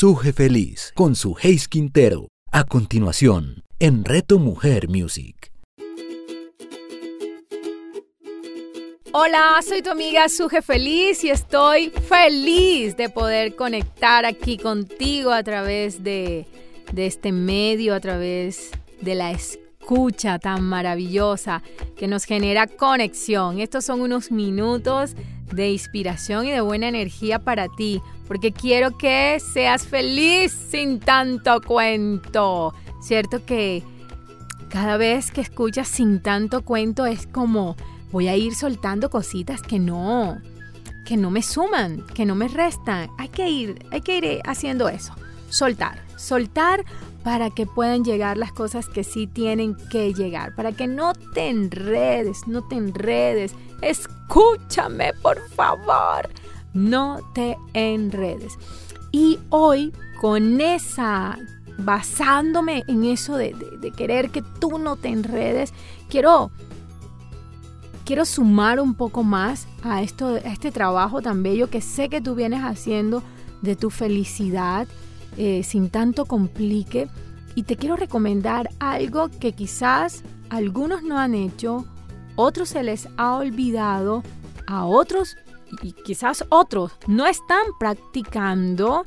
Suje Feliz con su Hayes Quintero. A continuación, en Reto Mujer Music. Hola, soy tu amiga Suje Feliz y estoy feliz de poder conectar aquí contigo a través de, de este medio, a través de la escucha tan maravillosa que nos genera conexión. Estos son unos minutos de inspiración y de buena energía para ti, porque quiero que seas feliz sin tanto cuento. Cierto que cada vez que escuchas sin tanto cuento es como voy a ir soltando cositas que no que no me suman, que no me restan. Hay que ir, hay que ir haciendo eso. Soltar, soltar para que puedan llegar las cosas que sí tienen que llegar, para que no te enredes, no te enredes. Escúchame, por favor. No te enredes. Y hoy, con esa, basándome en eso de, querer que tú no te enredes, quiero quiero sumar un poco más a, esto, a este trabajo tan bello que sé que tú vienes haciendo de tu felicidad, eh, sin tanto complique. Y te quiero recomendar algo que quizás algunos no han hecho, otros se les ha olvidado, a otros y quizás otros no están practicando.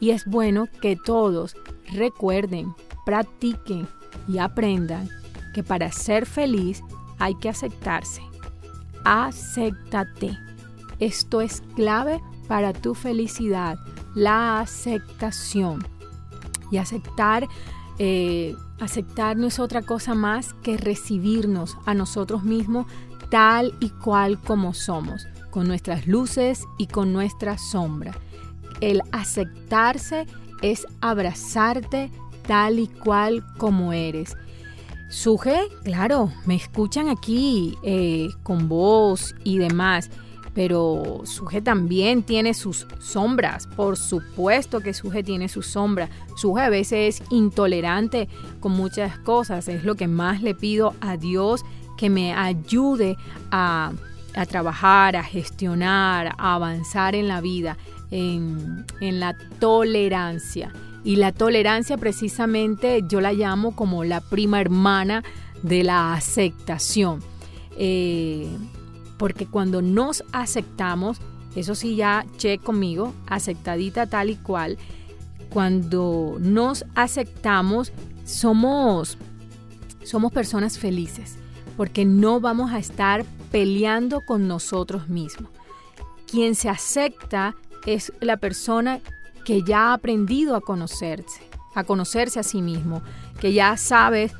Y es bueno que todos recuerden, practiquen y aprendan que para ser feliz hay que aceptarse. Acéptate. Esto es clave para tu felicidad la aceptación. Y aceptar, eh, aceptar no es otra cosa más que recibirnos a nosotros mismos tal y cual como somos, con nuestras luces y con nuestra sombra. El aceptarse es abrazarte tal y cual como eres. Suje, claro, me escuchan aquí eh, con voz y demás pero Suje también tiene sus sombras, por supuesto que Suje tiene sus sombras. Suje a veces es intolerante con muchas cosas, es lo que más le pido a Dios que me ayude a, trabajar, a gestionar, a avanzar en la vida, en, en la tolerancia. Y la tolerancia precisamente yo la llamo como la prima hermana de la aceptación. Eh, porque cuando nos aceptamos, eso sí ya che conmigo, aceptadita tal y cual, cuando nos aceptamos somos somos personas felices, porque no vamos a estar peleando con nosotros mismos. Quien se acepta es la persona que ya ha aprendido a conocerse, a conocerse a sí mismo, que ya sabes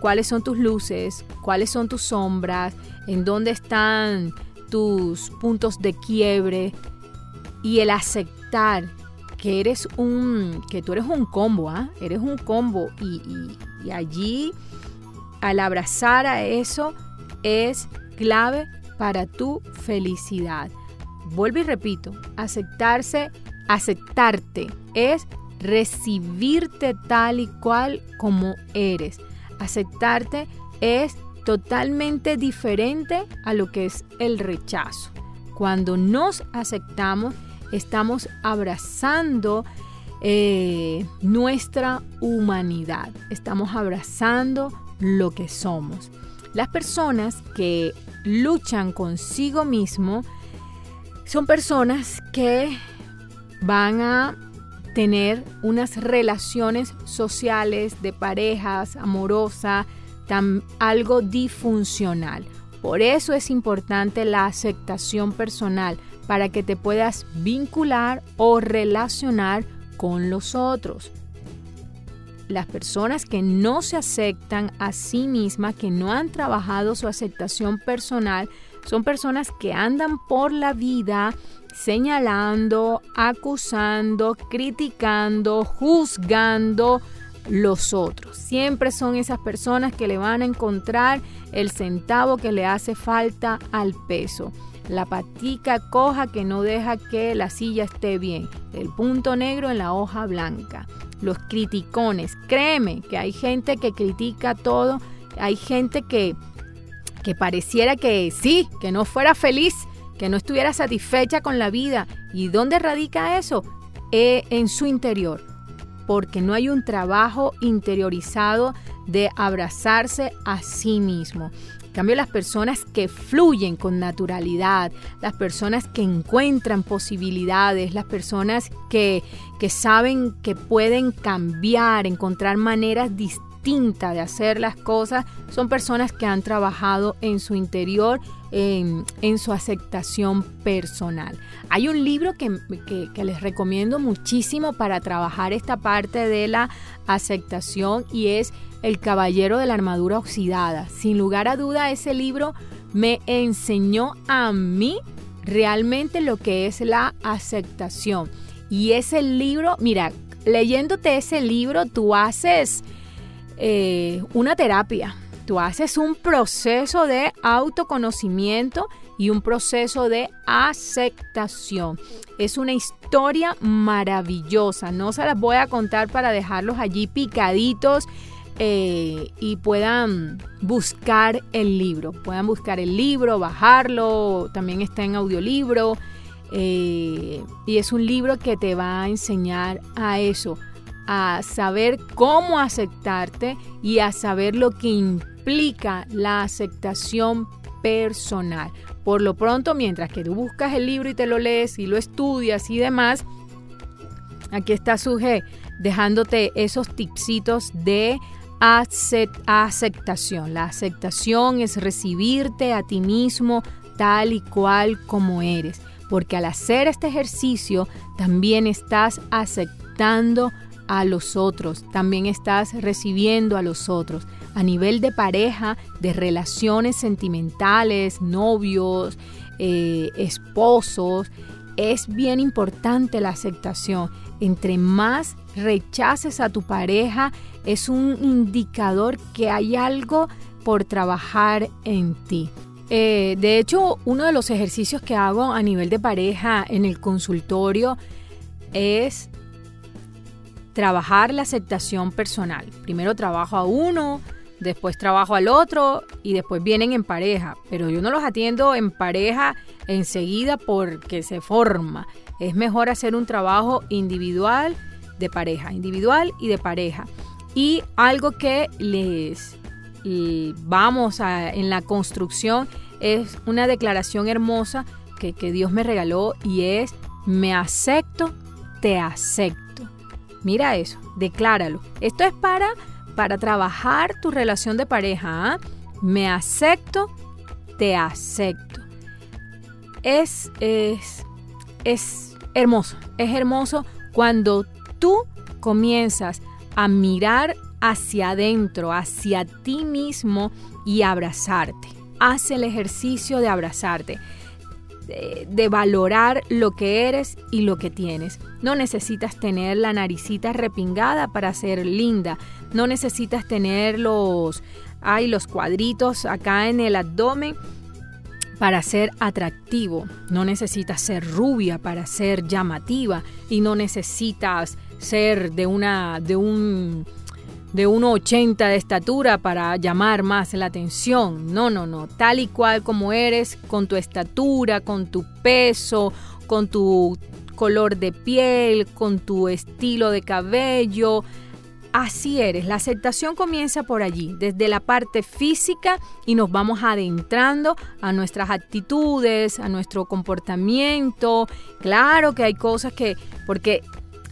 cuáles son tus luces, cuáles son tus sombras, en dónde están tus puntos de quiebre y el aceptar que eres un, que tú eres un combo, ¿ah? eres un combo y, y allí al abrazar a eso es clave para tu felicidad. Vuelvo y repito, aceptarse, aceptarte es recibirte tal y cual como eres. Aceptarte es totalmente diferente a lo que es el rechazo. Cuando nos aceptamos, estamos abrazando eh, nuestra humanidad, estamos abrazando lo que somos. Las personas que luchan consigo mismo son personas que van a tener unas relaciones sociales de parejas, amorosa, algo disfuncional. Por eso es importante la aceptación personal para que te puedas vincular o relacionar con los otros. Las personas que no se aceptan a sí mismas, que no han trabajado su aceptación personal, son personas que andan por la vida señalando, acusando, criticando, juzgando, los otros. Siempre son esas personas que le van a encontrar el centavo que le hace falta al peso. La patica coja que no deja que la silla esté bien. El punto negro en la hoja blanca. Los criticones. Créeme que hay gente que critica todo. Hay gente que, que pareciera que sí, que no fuera feliz, que no estuviera satisfecha con la vida. ¿Y dónde radica eso? eh, en su interior, porque no hay un trabajo interiorizado de abrazarse a sí mismo. En cambio, las personas que fluyen con naturalidad, las personas que encuentran posibilidades, las personas que, que saben que pueden cambiar, encontrar maneras distintas de hacer las cosas, son personas que han trabajado en su interior, en, su aceptación personal. Hay un libro que, que les recomiendo muchísimo para trabajar esta parte de la aceptación y es el Caballero de la Armadura Oxidada. Sin lugar a duda, ese libro me enseñó a mí realmente lo que es la aceptación. Y ese libro, mira, leyéndote ese libro, tú haces eh, una terapia, tú haces un proceso de autoconocimiento y un proceso de aceptación. Es una historia maravillosa, no se las voy a contar para dejarlos allí picaditos eh, y puedan buscar el libro. Puedan buscar el libro, bajarlo, también está en audiolibro. Eh, y es un libro que te va a enseñar a eso, a saber cómo aceptarte y a saber lo que implica la aceptación personal. Por lo pronto, mientras que tú buscas el libro y te lo lees y lo estudias y demás, aquí está Suje dejándote esos tipsitos de aceptación. La aceptación es recibirte a ti mismo tal y cual como eres, porque al hacer este ejercicio también estás aceptando a los otros, también estás recibiendo a los otros. A nivel de pareja, de relaciones sentimentales, novios, eh, esposos, es bien importante la aceptación. Entre más rechaces a tu pareja, es un indicador que hay algo por trabajar en ti. Eh, de hecho, uno de los ejercicios que hago a nivel de pareja en el consultorio es trabajar la aceptación personal. Primero trabajo a uno, después trabajo al otro y después vienen en pareja. Pero yo no los atiendo en pareja enseguida porque se forma. Es mejor hacer un trabajo individual de pareja, individual y de pareja. Y algo que les vamos a, en la construcción es una declaración hermosa que, que Dios me regaló y es, me acepto, te acepto. Mira eso, decláralo. Esto es para, para trabajar tu relación de pareja. ¿ah? Me acepto, te acepto. Es, es, es hermoso, es hermoso cuando tú comienzas a mirar hacia adentro, hacia ti mismo y abrazarte. Haz el ejercicio de abrazarte, de, valorar lo que eres y lo que tienes. No necesitas tener la naricita repingada para ser linda. No necesitas tener los, ay, los cuadritos acá en el abdomen para ser atractivo. No necesitas ser rubia para ser llamativa y no necesitas ser de una de un de 1,80 de estatura para llamar más la atención. No, no, no. Tal y cual como eres, con tu estatura, con tu peso, con tu color de piel, con tu estilo de cabello. Así eres. La aceptación comienza por allí, desde la parte física y nos vamos adentrando a nuestras actitudes, a nuestro comportamiento. Claro que hay cosas que, porque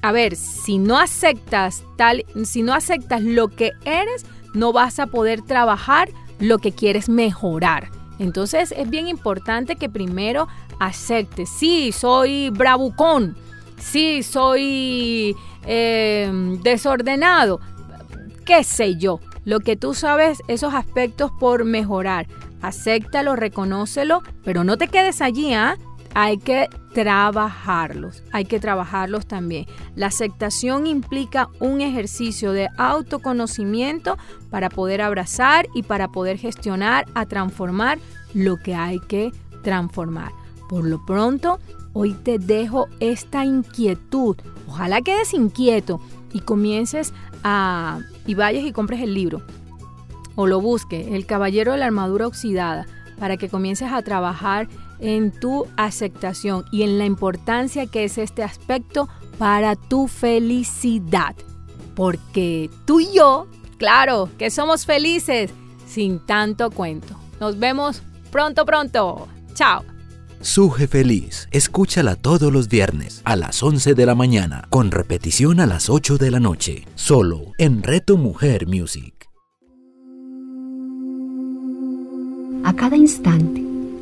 a ver, si no aceptas tal, si no aceptas lo que eres, no vas a poder trabajar lo que quieres mejorar. Entonces es bien importante que primero aceptes. Sí, soy bravucón. Sí, soy em, desordenado. ¿Qué sé yo? Lo que tú sabes, esos aspectos por mejorar. Acéptalo, reconócelo, pero no te quedes allí, ¿ah? Hay que trabajarlos, hay que trabajarlos también. La aceptación implica un ejercicio de autoconocimiento para poder abrazar y para poder gestionar a transformar lo que hay que transformar. Por lo pronto, hoy te dejo esta inquietud. Ojalá quedes inquieto y comiences a y vayas y compres el libro o lo busques, El Caballero de la Armadura Oxidada para que comiences a trabajar en tu aceptación y en la importancia que es este aspecto para tu felicidad. Porque tú y yo, claro, que somos felices sin tanto cuento. Nos vemos pronto, pronto. Chao. Suje Feliz, escúchala todos los viernes a las 11 de la mañana, con repetición a las 8 de la noche, solo en Reto Mujer Music. A cada instante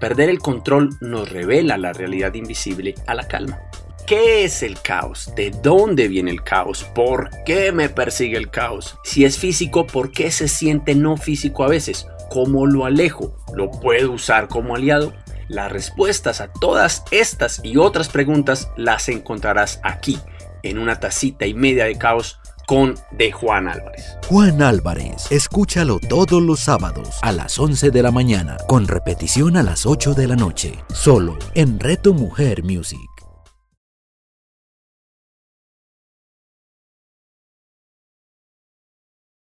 Perder el control nos revela la realidad invisible a la calma. ¿Qué es el caos? ¿De dónde viene el caos? ¿Por qué me persigue el caos? Si es físico, ¿por qué se siente no físico a veces? ¿Cómo lo alejo? ¿Lo puedo usar como aliado? Las respuestas a todas estas y otras preguntas las encontrarás aquí, en una tacita y media de caos con de Juan Álvarez. Juan Álvarez, escúchalo todos los sábados a las 11 de la mañana, con repetición a las 8 de la noche, solo en Reto Mujer Music.